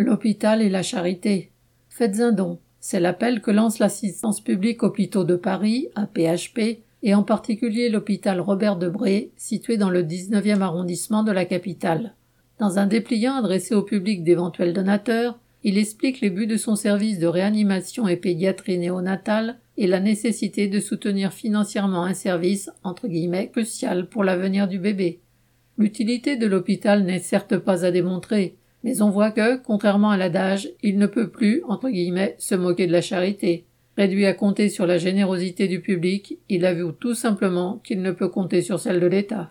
L'hôpital et la charité. Faites un don. C'est l'appel que lance l'assistance publique hôpitaux de Paris, à PHP, et en particulier l'hôpital Robert Debré, situé dans le 19e arrondissement de la capitale. Dans un dépliant adressé au public d'éventuels donateurs, il explique les buts de son service de réanimation et pédiatrie néonatale et la nécessité de soutenir financièrement un service, entre guillemets, crucial pour l'avenir du bébé. L'utilité de l'hôpital n'est certes pas à démontrer, mais on voit que, contrairement à l'adage, il ne peut plus, entre guillemets, se moquer de la charité. Réduit à compter sur la générosité du public, il avoue tout simplement qu'il ne peut compter sur celle de l'État.